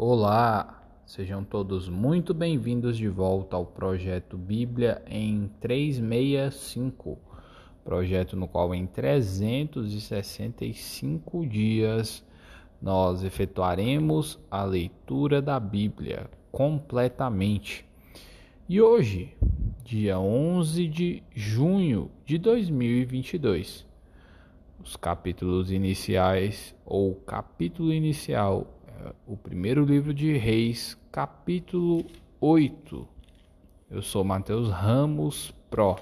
Olá, sejam todos muito bem-vindos de volta ao projeto Bíblia em 365, projeto no qual em 365 dias nós efetuaremos a leitura da Bíblia completamente. E hoje, dia 11 de junho de 2022, os capítulos iniciais ou capítulo inicial o primeiro livro de Reis, capítulo 8. Eu sou Mateus Ramos Pro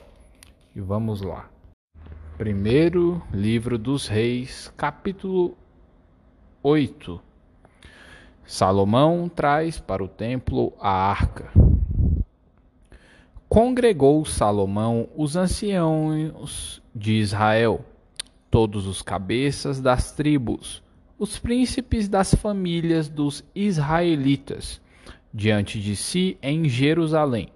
e vamos lá. Primeiro livro dos Reis, capítulo 8. Salomão traz para o templo a arca. Congregou Salomão os anciãos de Israel, todos os cabeças das tribos, os príncipes das famílias dos israelitas diante de si em Jerusalém,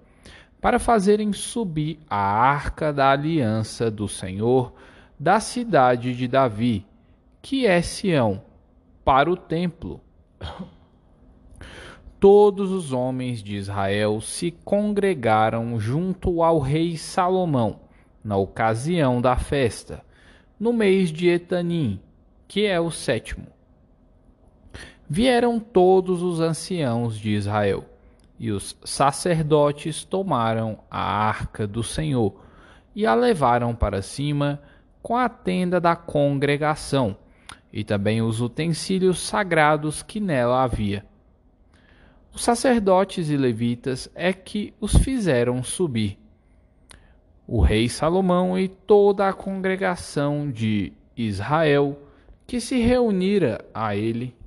para fazerem subir a arca da aliança do Senhor da cidade de Davi, que é Sião, para o templo. Todos os homens de Israel se congregaram junto ao rei Salomão, na ocasião da festa, no mês de Etanim, que é o sétimo. Vieram todos os anciãos de Israel, e os sacerdotes tomaram a arca do Senhor e a levaram para cima com a tenda da congregação e também os utensílios sagrados que nela havia. Os sacerdotes e levitas é que os fizeram subir. O rei Salomão e toda a congregação de Israel que se reunira a ele,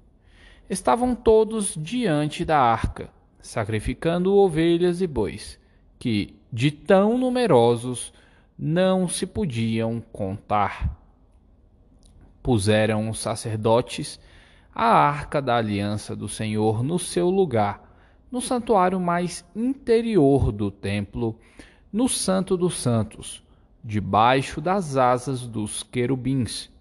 estavam todos diante da arca, sacrificando ovelhas e bois, que, de tão numerosos, não se podiam contar. Puseram os sacerdotes a arca da aliança do Senhor no seu lugar, no santuário mais interior do templo, no Santo dos Santos, debaixo das asas dos querubins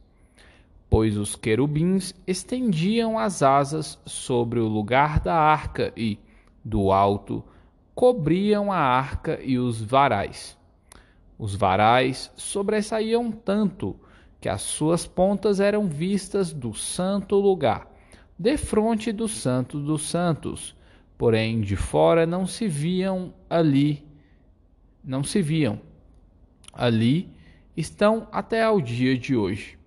pois os querubins estendiam as asas sobre o lugar da arca e, do alto, cobriam a arca e os varais. Os varais sobressaíam tanto que as suas pontas eram vistas do santo lugar, defronte do santo dos santos, porém de fora não se viam ali, não se viam. Ali estão até ao dia de hoje.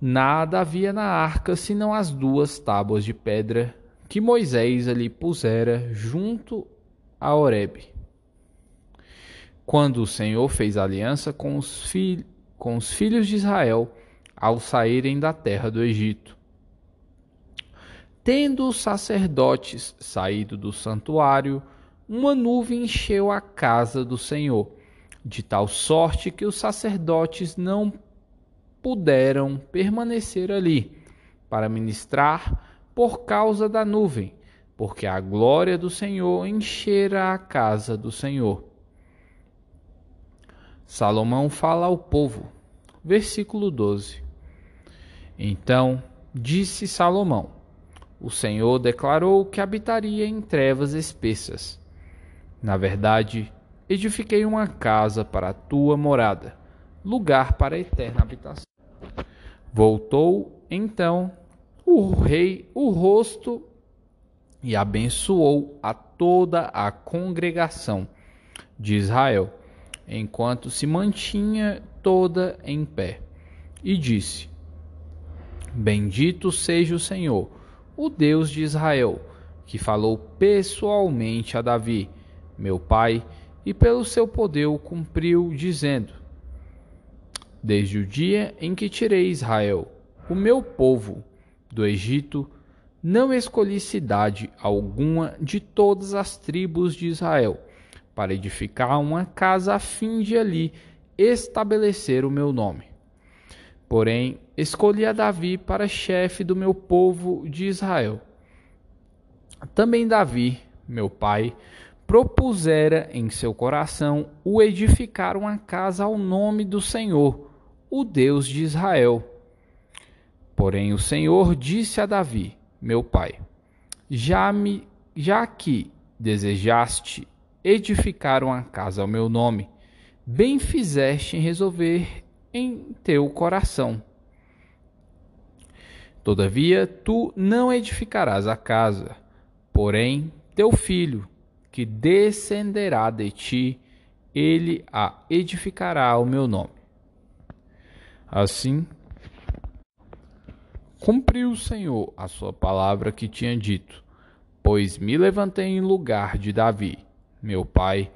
Nada havia na arca senão as duas tábuas de pedra que Moisés ali pusera junto a Horebe. Quando o Senhor fez aliança com os, com os filhos de Israel ao saírem da terra do Egito. Tendo os sacerdotes saído do santuário, uma nuvem encheu a casa do Senhor, de tal sorte que os sacerdotes não puderam permanecer ali para ministrar por causa da nuvem, porque a glória do Senhor enchera a casa do Senhor. Salomão fala ao povo, versículo 12. Então disse Salomão: O Senhor declarou que habitaria em trevas espessas. Na verdade, edifiquei uma casa para a tua morada, lugar para a eterna habitação. Voltou então o rei o rosto e abençoou a toda a congregação de Israel, enquanto se mantinha toda em pé, e disse: Bendito seja o Senhor, o Deus de Israel, que falou pessoalmente a Davi, meu pai, e pelo seu poder o cumpriu, dizendo: desde o dia em que tirei Israel, o meu povo, do Egito, não escolhi cidade alguma de todas as tribos de Israel, para edificar uma casa a fim de ali estabelecer o meu nome. Porém, escolhi a Davi para chefe do meu povo de Israel. Também Davi, meu pai, propusera em seu coração o edificar uma casa ao nome do Senhor, o Deus de Israel. Porém o Senhor disse a Davi, meu pai: já me já que desejaste edificar uma casa ao meu nome, bem fizeste em resolver em teu coração. Todavia tu não edificarás a casa, porém teu filho, que descenderá de ti, ele a edificará ao meu nome. Assim, cumpriu o Senhor a sua palavra que tinha dito, pois me levantei em lugar de Davi, meu pai,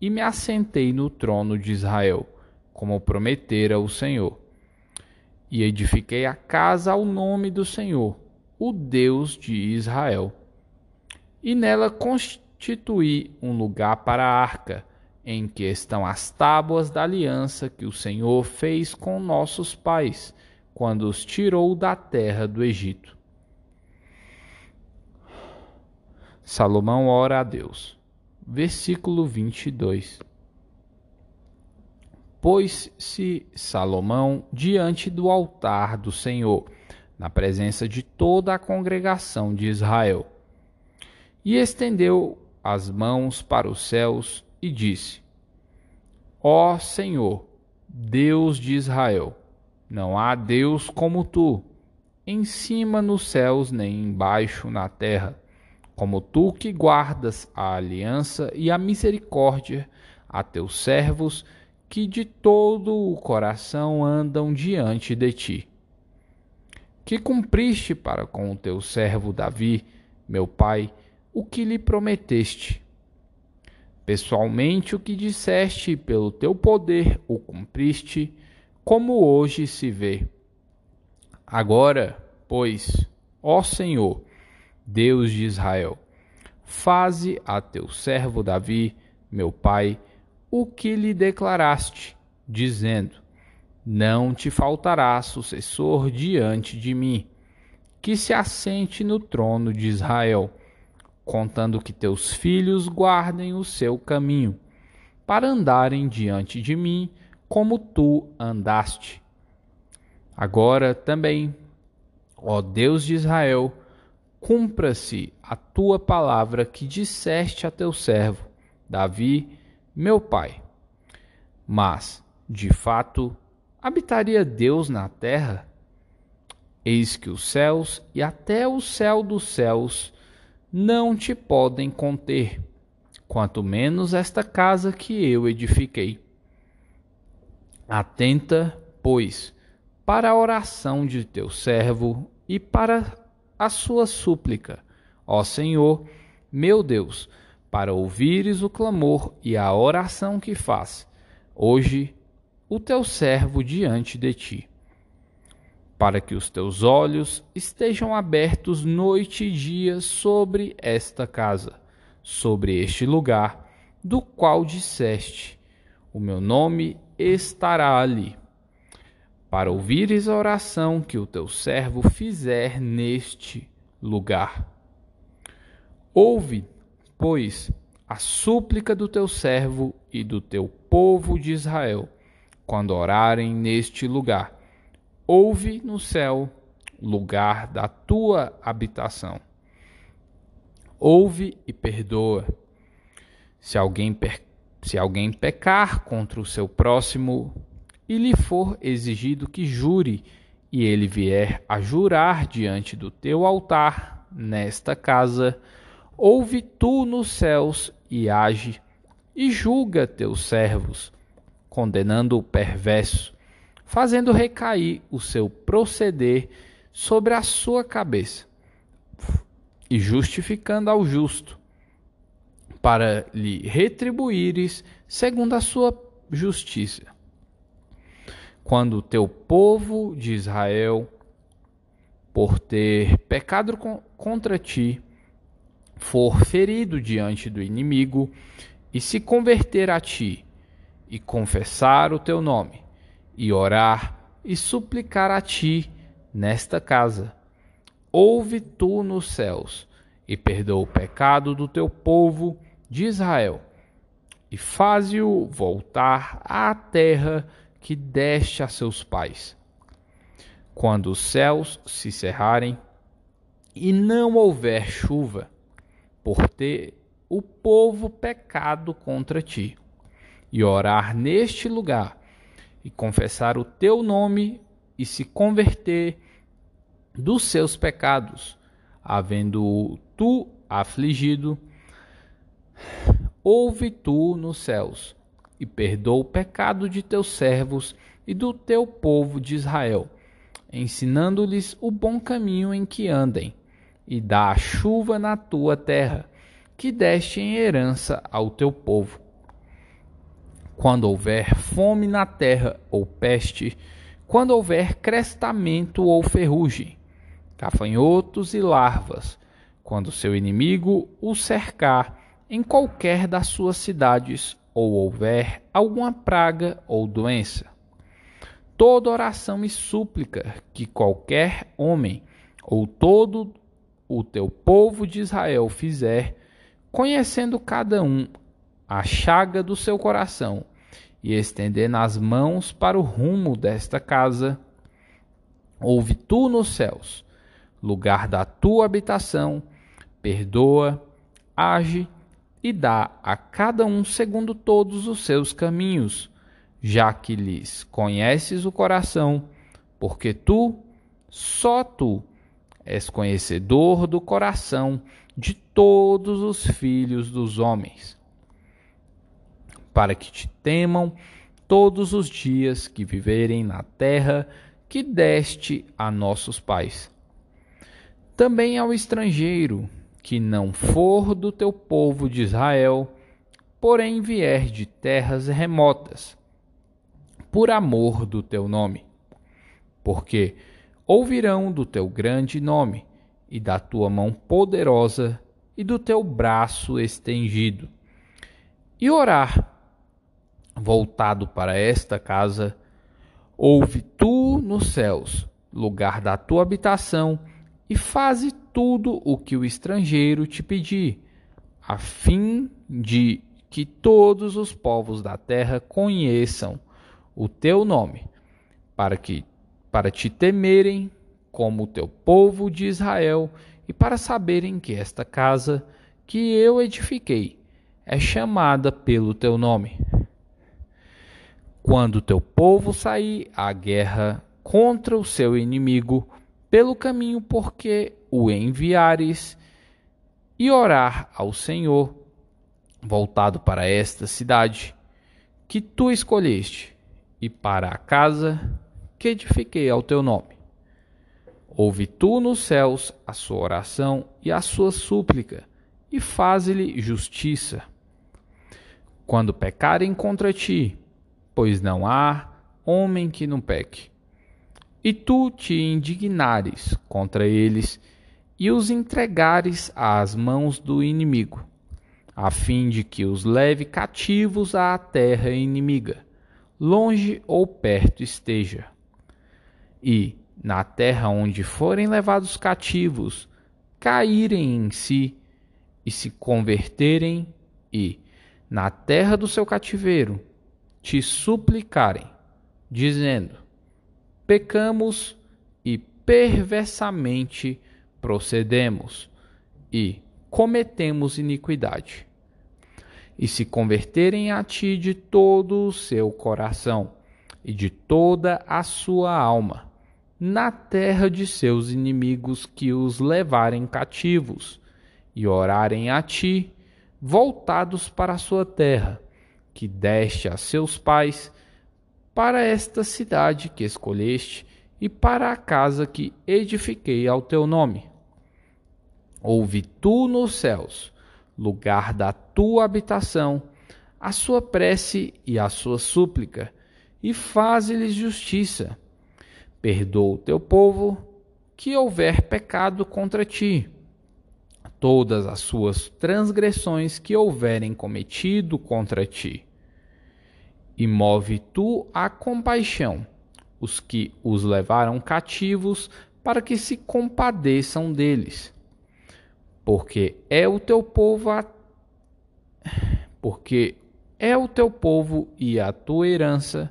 e me assentei no trono de Israel, como prometera o Senhor. E edifiquei a casa ao nome do Senhor, o Deus de Israel. E nela constituí um lugar para a arca, em que estão as tábuas da aliança que o Senhor fez com nossos pais, quando os tirou da terra do Egito. Salomão ora a Deus. Versículo 22. Pôs-se Salomão diante do altar do Senhor, na presença de toda a congregação de Israel, e estendeu as mãos para os céus e disse: Ó Senhor, Deus de Israel, não há Deus como tu, em cima nos céus nem embaixo na terra, como tu que guardas a aliança e a misericórdia a teus servos que de todo o coração andam diante de ti. Que cumpriste para com o teu servo Davi, meu pai, o que lhe prometeste Pessoalmente, o que disseste pelo teu poder o cumpriste, como hoje se vê. Agora, pois, ó Senhor, Deus de Israel, faze a teu servo Davi, meu pai, o que lhe declaraste, dizendo: Não te faltará sucessor diante de mim, que se assente no trono de Israel contando que teus filhos guardem o seu caminho, para andarem diante de mim como tu andaste. Agora também, ó Deus de Israel, cumpra-se a tua palavra que disseste a teu servo, Davi, meu pai. Mas, de fato, habitaria Deus na terra? Eis que os céus e até o céu dos céus não te podem conter, quanto menos esta casa que eu edifiquei. Atenta, pois, para a oração de teu servo e para a sua súplica, ó Senhor, meu Deus, para ouvires o clamor e a oração que faz, hoje, o teu servo diante de ti para que os teus olhos estejam abertos noite e dia sobre esta casa, sobre este lugar, do qual disseste: O meu nome estará ali. Para ouvires a oração que o teu servo fizer neste lugar. Ouve, pois, a súplica do teu servo e do teu povo de Israel, quando orarem neste lugar Ouve no céu, lugar da tua habitação. Ouve e perdoa. Se alguém, se alguém pecar contra o seu próximo e lhe for exigido que jure, e ele vier a jurar diante do teu altar nesta casa, ouve tu nos céus e age, e julga teus servos, condenando o perverso fazendo recair o seu proceder sobre a sua cabeça e justificando ao justo, para lhe retribuires segundo a sua justiça. Quando o teu povo de Israel, por ter pecado contra ti, for ferido diante do inimigo e se converter a ti e confessar o teu nome, e orar e suplicar a ti nesta casa. Ouve tu nos céus e perdoa o pecado do teu povo de Israel e faze-o voltar à terra que deste a seus pais. Quando os céus se cerrarem e não houver chuva, por ter o povo pecado contra ti, e orar neste lugar, e confessar o teu nome, e se converter dos seus pecados, havendo tu afligido, ouve tu nos céus, e perdoa o pecado de teus servos e do teu povo de Israel, ensinando-lhes o bom caminho em que andem, e dá a chuva na tua terra, que deste em herança ao teu povo. Quando houver fome na terra ou peste, quando houver crestamento ou ferrugem, gafanhotos e larvas, quando seu inimigo o cercar em qualquer das suas cidades, ou houver alguma praga ou doença. Toda oração e súplica que qualquer homem ou todo o teu povo de Israel fizer, conhecendo cada um a chaga do seu coração, e estendendo as mãos para o rumo desta casa, ouve tu nos céus, lugar da tua habitação, perdoa, age e dá a cada um segundo todos os seus caminhos, já que lhes conheces o coração, porque tu, só tu, és conhecedor do coração de todos os filhos dos homens, para que te temam todos os dias que viverem na terra que deste a nossos pais. Também ao estrangeiro que não for do teu povo de Israel, porém vier de terras remotas, por amor do teu nome. Porque ouvirão do teu grande nome, e da tua mão poderosa, e do teu braço estendido. E orar, voltado para esta casa, ouve tu nos céus, lugar da tua habitação, e faze tudo o que o estrangeiro te pedir, a fim de que todos os povos da terra conheçam o teu nome, para que para te temerem como o teu povo de Israel e para saberem que esta casa que eu edifiquei é chamada pelo teu nome. Quando teu povo sair à guerra contra o seu inimigo, pelo caminho porque o enviares, e orar ao Senhor, voltado para esta cidade que tu escolheste, e para a casa que edifiquei ao teu nome. Ouve tu nos céus a sua oração e a sua súplica, e faze-lhe justiça. Quando pecarem contra ti, pois não há homem que não peque e tu te indignares contra eles e os entregares às mãos do inimigo, a fim de que os leve cativos à terra inimiga, longe ou perto esteja. E, na terra onde forem levados cativos, caírem em si e se converterem, e, na terra do seu cativeiro, te suplicarem, dizendo: pecamos e perversamente procedemos e cometemos iniquidade. E se converterem a ti de todo o seu coração e de toda a sua alma, na terra de seus inimigos que os levarem cativos, e orarem a ti, voltados para a sua terra, que deste a seus pais, para esta cidade que escolheste e para a casa que edifiquei ao teu nome. Ouve tu nos céus, lugar da tua habitação, a sua prece e a sua súplica, e faze-lhes justiça. Perdoa o teu povo que houver pecado contra ti, todas as suas transgressões que houverem cometido contra ti e move tu a compaixão os que os levaram cativos, para que se compadeçam deles. Porque é o teu povo a... porque é o teu povo e a tua herança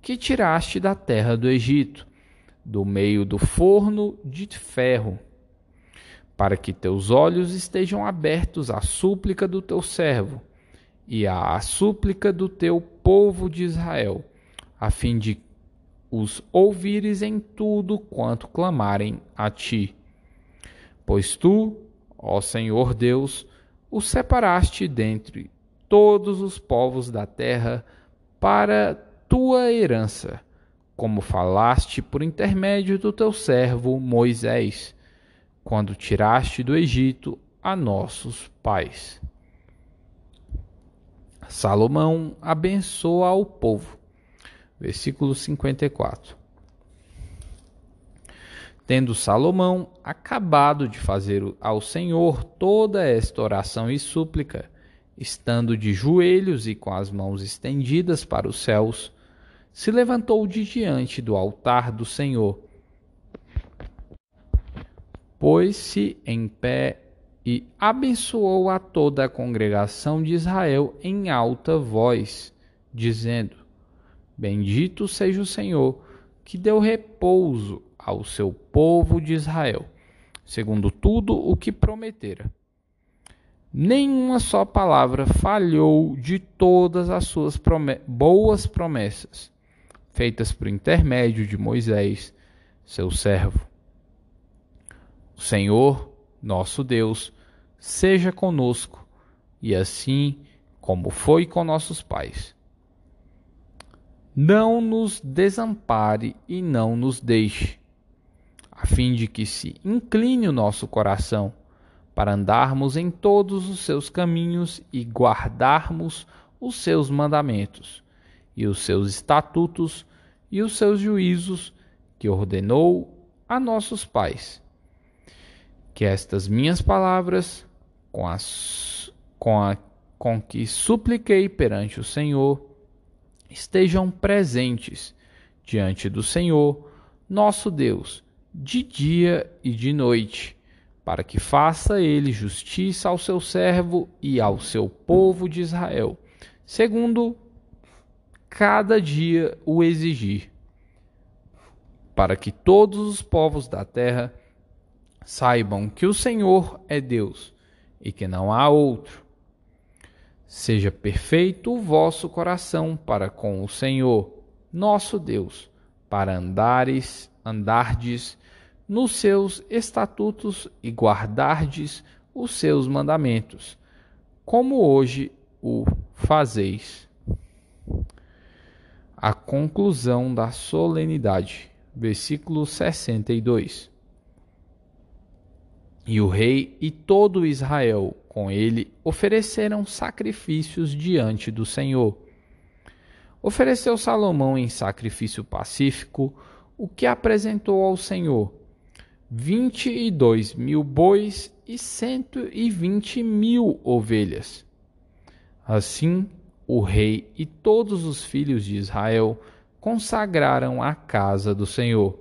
que tiraste da terra do Egito, do meio do forno de ferro. Para que teus olhos estejam abertos à súplica do teu servo e à súplica do teu povo de Israel, a fim de os ouvires em tudo quanto clamarem a ti. Pois tu, ó Senhor Deus, os separaste dentre todos os povos da terra para tua herança, como falaste por intermédio do teu servo Moisés quando tiraste do Egito a nossos pais. Salomão abençoa o povo. Versículo 54. Tendo Salomão acabado de fazer ao Senhor toda esta oração e súplica, estando de joelhos e com as mãos estendidas para os céus, se levantou de diante do altar do Senhor pôs-se em pé e abençoou a toda a congregação de Israel em alta voz, dizendo: Bendito seja o Senhor, que deu repouso ao seu povo de Israel, segundo tudo o que prometera. Nenhuma só palavra falhou de todas as suas boas promessas, feitas por intermédio de Moisés, seu servo. O Senhor, nosso Deus, seja conosco, e assim como foi com nossos pais. Não nos desampare e não nos deixe, a fim de que se incline o nosso coração para andarmos em todos os seus caminhos e guardarmos os seus mandamentos, e os seus estatutos e os seus juízos que ordenou a nossos pais que estas minhas palavras, com, as, com, a, com que supliquei perante o Senhor, estejam presentes diante do Senhor, nosso Deus, de dia e de noite, para que faça ele justiça ao seu servo e ao seu povo de Israel, segundo cada dia o exigir, para que todos os povos da terra Saibam que o Senhor é Deus e que não há outro. Seja perfeito o vosso coração para com o Senhor, nosso Deus, para andares, andardes nos seus estatutos e guardardes os seus mandamentos, como hoje o fazeis. A conclusão da solenidade, versículo 62. E o rei e todo Israel com ele ofereceram sacrifícios diante do Senhor. Ofereceu Salomão em sacrifício pacífico o que apresentou ao Senhor: vinte e dois mil bois e cento e vinte mil ovelhas. Assim, o rei e todos os filhos de Israel consagraram a casa do Senhor.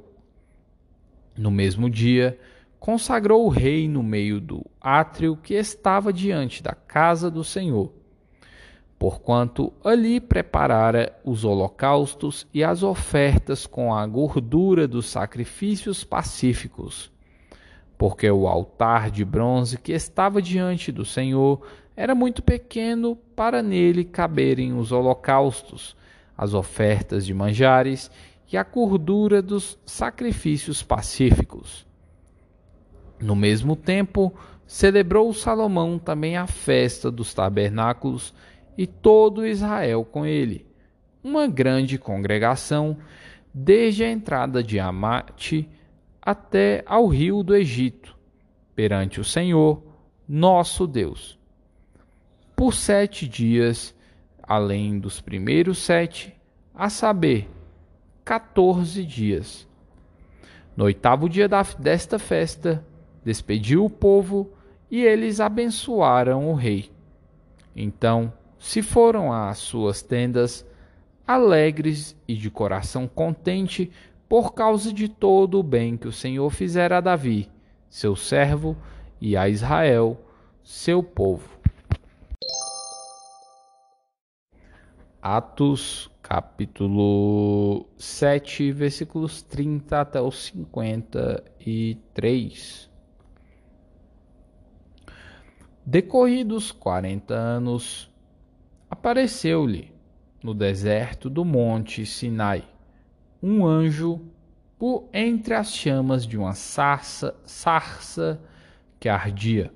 No mesmo dia, consagrou o rei no meio do átrio que estava diante da casa do Senhor, porquanto ali preparara os holocaustos e as ofertas com a gordura dos sacrifícios pacíficos. Porque o altar de bronze que estava diante do Senhor era muito pequeno para nele caberem os holocaustos, as ofertas de manjares e a gordura dos sacrifícios pacíficos. No mesmo tempo, celebrou Salomão também a festa dos tabernáculos e todo Israel com ele, uma grande congregação, desde a entrada de Amate até ao rio do Egito, perante o Senhor, nosso Deus. Por sete dias, além dos primeiros sete, a saber, quatorze dias. No oitavo dia desta festa, despediu o povo e eles abençoaram o rei. Então se foram às suas tendas, alegres e de coração contente, por causa de todo o bem que o Senhor fizera a Davi, seu servo, e a Israel, seu povo. Atos, capítulo 7, versículos 30 até os 53. Decorridos quarenta anos, apareceu-lhe no deserto do monte Sinai um anjo por entre as chamas de uma sarça, sarça que ardia.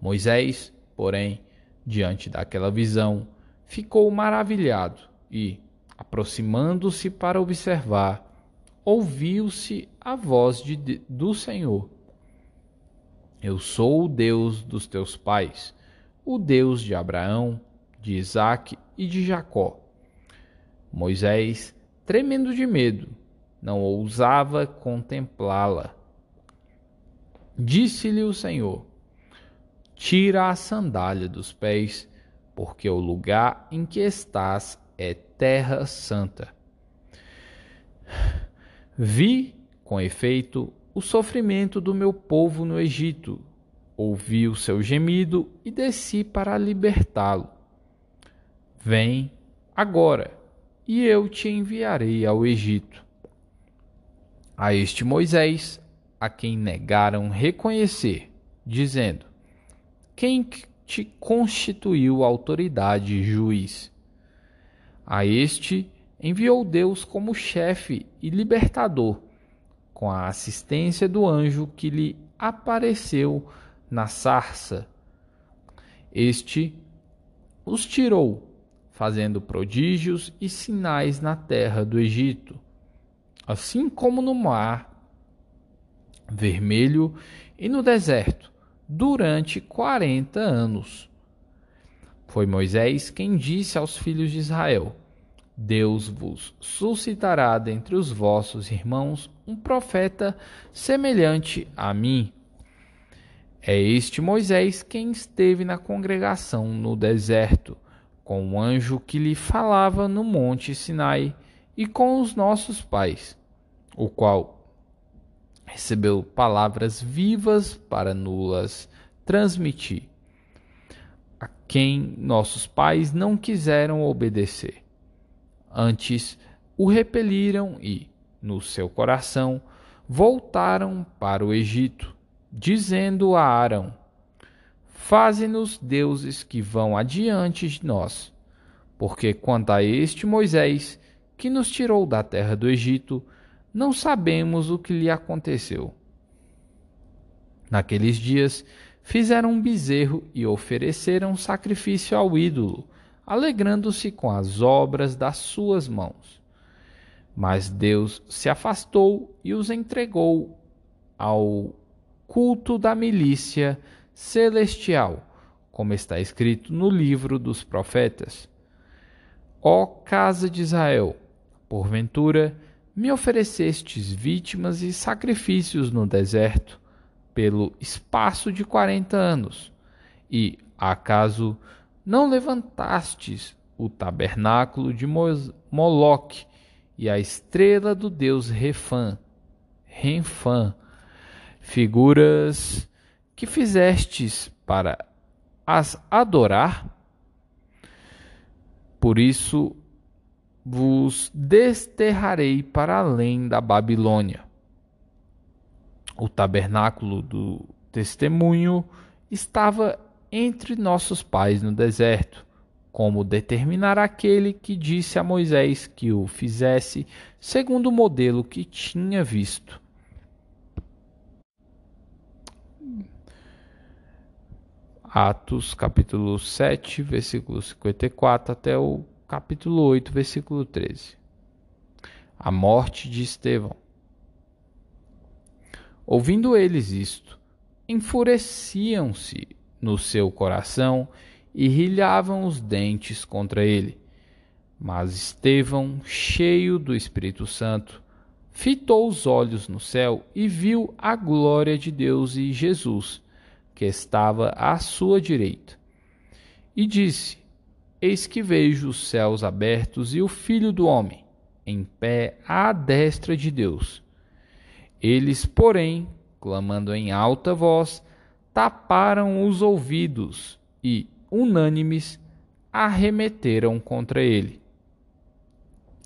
Moisés, porém, diante daquela visão, ficou maravilhado e, aproximando-se para observar, ouviu-se a voz de, do Senhor. Eu sou o Deus dos teus pais, o Deus de Abraão, de Isaque e de Jacó. Moisés, tremendo de medo, não ousava contemplá-la. Disse-lhe o Senhor: Tira a sandália dos pés, porque o lugar em que estás é terra santa. Vi, com efeito, o sofrimento do meu povo no Egito, ouvi o seu gemido e desci para libertá-lo. Vem agora, e eu te enviarei ao Egito. A este Moisés, a quem negaram reconhecer, dizendo: Quem te constituiu autoridade e juiz? A este enviou Deus como chefe e libertador, com a assistência do anjo que lhe apareceu na sarça. Este os tirou, fazendo prodígios e sinais na terra do Egito, assim como no mar vermelho e no deserto, durante quarenta anos. Foi Moisés quem disse aos filhos de Israel: Deus vos suscitará dentre os vossos irmãos um profeta semelhante a mim. É este Moisés quem esteve na congregação no deserto, com o anjo que lhe falava no monte Sinai e com os nossos pais, o qual recebeu palavras vivas para nulas transmitir, a quem nossos pais não quiseram obedecer Antes o repeliram e, no seu coração, voltaram para o Egito, dizendo a Arão: Faze-nos deuses que vão adiante de nós. Porque quanto a este Moisés, que nos tirou da terra do Egito, não sabemos o que lhe aconteceu. Naqueles dias fizeram um bezerro e ofereceram sacrifício ao ídolo, alegrando-se com as obras das suas mãos. Mas Deus se afastou e os entregou ao culto da milícia celestial, como está escrito no livro dos profetas. Ó casa de Israel, porventura me oferecestes vítimas e sacrifícios no deserto, pelo espaço de quarenta anos, e acaso não levantastes o tabernáculo de Moloque e a estrela do deus Refã, Renfã, figuras que fizestes para as adorar? Por isso vos desterrarei para além da Babilônia. O tabernáculo do testemunho estava entre nossos pais no deserto, como determinar aquele que disse a Moisés que o fizesse segundo o modelo que tinha visto. Atos capítulo 7, versículo 54 até o capítulo 8, versículo 13. A morte de Estevão. Ouvindo eles isto, enfureciam-se no seu coração e rilhavam os dentes contra ele. Mas Estevão, cheio do Espírito Santo, fitou os olhos no céu e viu a glória de Deus e Jesus, que estava à sua direita. E disse: Eis que vejo os céus abertos e o Filho do Homem, em pé à destra de Deus. Eles, porém, clamando em alta voz, taparam os ouvidos e, unânimes, arremeteram contra ele.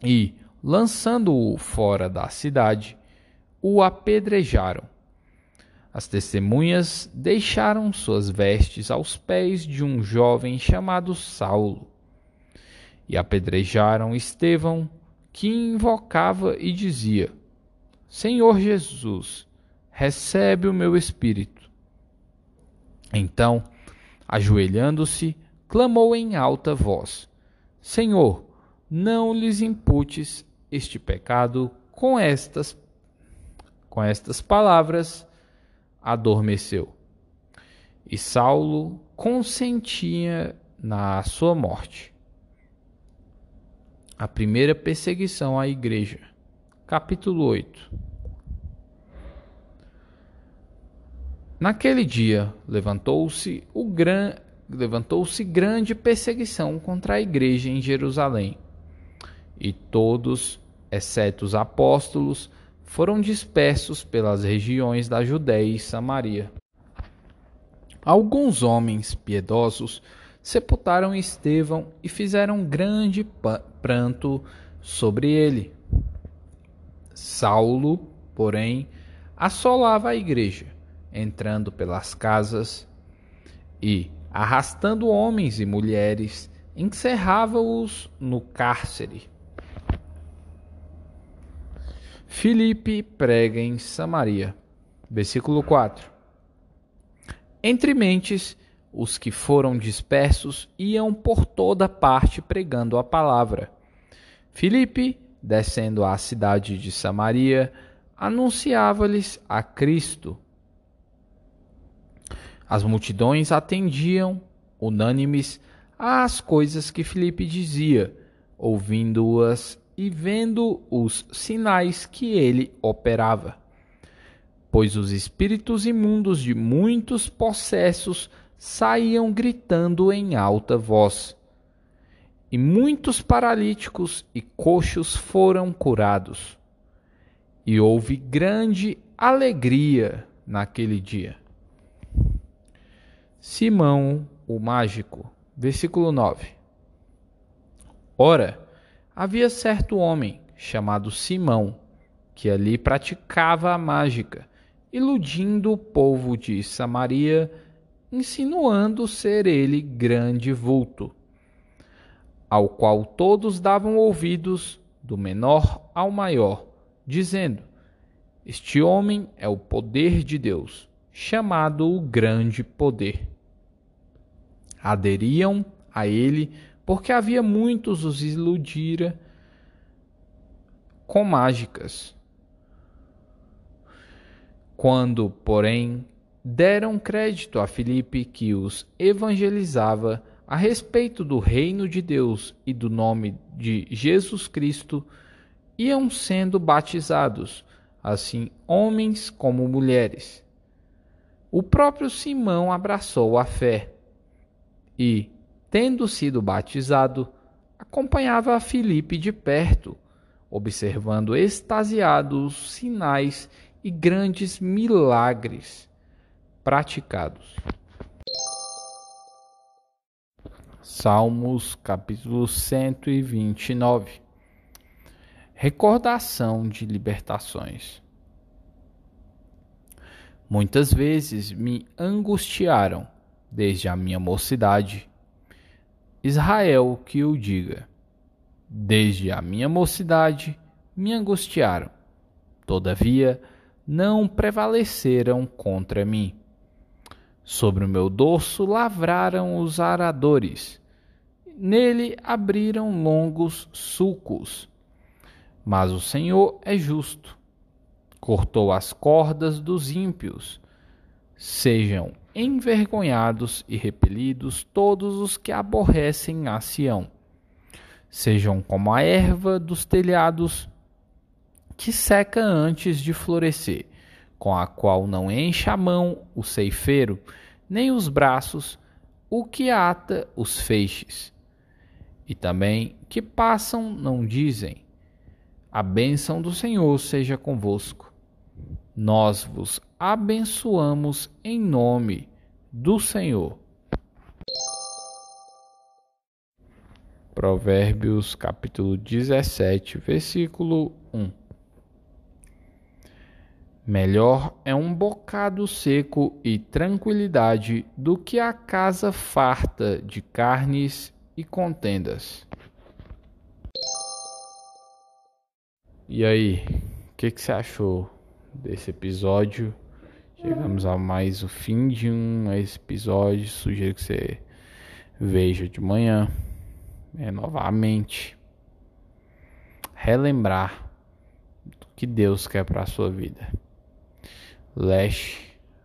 E, lançando-o fora da cidade, o apedrejaram. As testemunhas deixaram suas vestes aos pés de um jovem chamado Saulo e apedrejaram Estevão, que invocava e dizia: Senhor Jesus, recebe o meu espírito. Então, ajoelhando-se, clamou em alta voz: Senhor, não lhes imputes este pecado com estas com estas palavras adormeceu. E Saulo consentia na sua morte. A primeira perseguição à igreja. Capítulo 8. Naquele dia levantou-se gran... levantou-se grande perseguição contra a igreja em Jerusalém. E todos, exceto os apóstolos, foram dispersos pelas regiões da Judéia e Samaria. Alguns homens piedosos sepultaram Estevão e fizeram grande pranto sobre ele. Saulo, porém, assolava a igreja, entrando pelas casas e, arrastando homens e mulheres, encerrava-os no cárcere Filipe prega em Samaria. Versículo 4. Entre mentes, os que foram dispersos iam por toda parte pregando a palavra. Filipe, descendo à cidade de Samaria, anunciava-lhes a Cristo. As multidões atendiam, unânimes, às coisas que Filipe dizia, ouvindo-as e vendo os sinais que ele operava. Pois os espíritos imundos de muitos possessos saíam gritando em alta voz. E muitos paralíticos e coxos foram curados. E houve grande alegria naquele dia. Simão, o mágico, versículo 9. Ora, havia certo homem chamado Simão que ali praticava a mágica, iludindo o povo de Samaria, insinuando ser ele grande vulto, ao qual todos davam ouvidos, do menor ao maior, dizendo: Este homem é o poder de Deus, chamado o grande poder. Aderiam a ele porque havia muitos os iludira com mágicas. Quando, porém, deram crédito a Filipe que os evangelizava a respeito do reino de Deus e do nome de Jesus Cristo, iam sendo batizados, assim homens como mulheres. O próprio Simão abraçou a fé e, tendo sido batizado, acompanhava Filipe de perto, observando extasiado os sinais e grandes milagres praticados. Salmos capítulo 129 Recordação de libertações. Muitas vezes me angustiaram desde a minha mocidade Israel que o diga. Desde a minha mocidade me angustiaram, todavia não prevaleceram contra mim. Sobre o meu dorso lavraram os aradores, nele abriram longos sulcos. Mas o Senhor é justo, cortou as cordas dos ímpios. Sejam envergonhados e repelidos todos os que aborrecem a Sião. Sejam como a erva dos telhados que seca antes de florescer, com a qual não enche a mão o ceifeiro, nem os braços o que ata os feixes. E também que passam não dizem: A bênção do Senhor seja convosco. Nós vos abençoamos em nome do Senhor. Provérbios capítulo 17, versículo 1. Melhor é um bocado seco e tranquilidade do que a casa farta de carnes e contendas. E aí, o que, que você achou desse episódio? Chegamos a mais o fim de um episódio. Sugiro que você veja de manhã é, novamente relembrar do que Deus quer para a sua vida. Lesh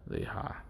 Lehar.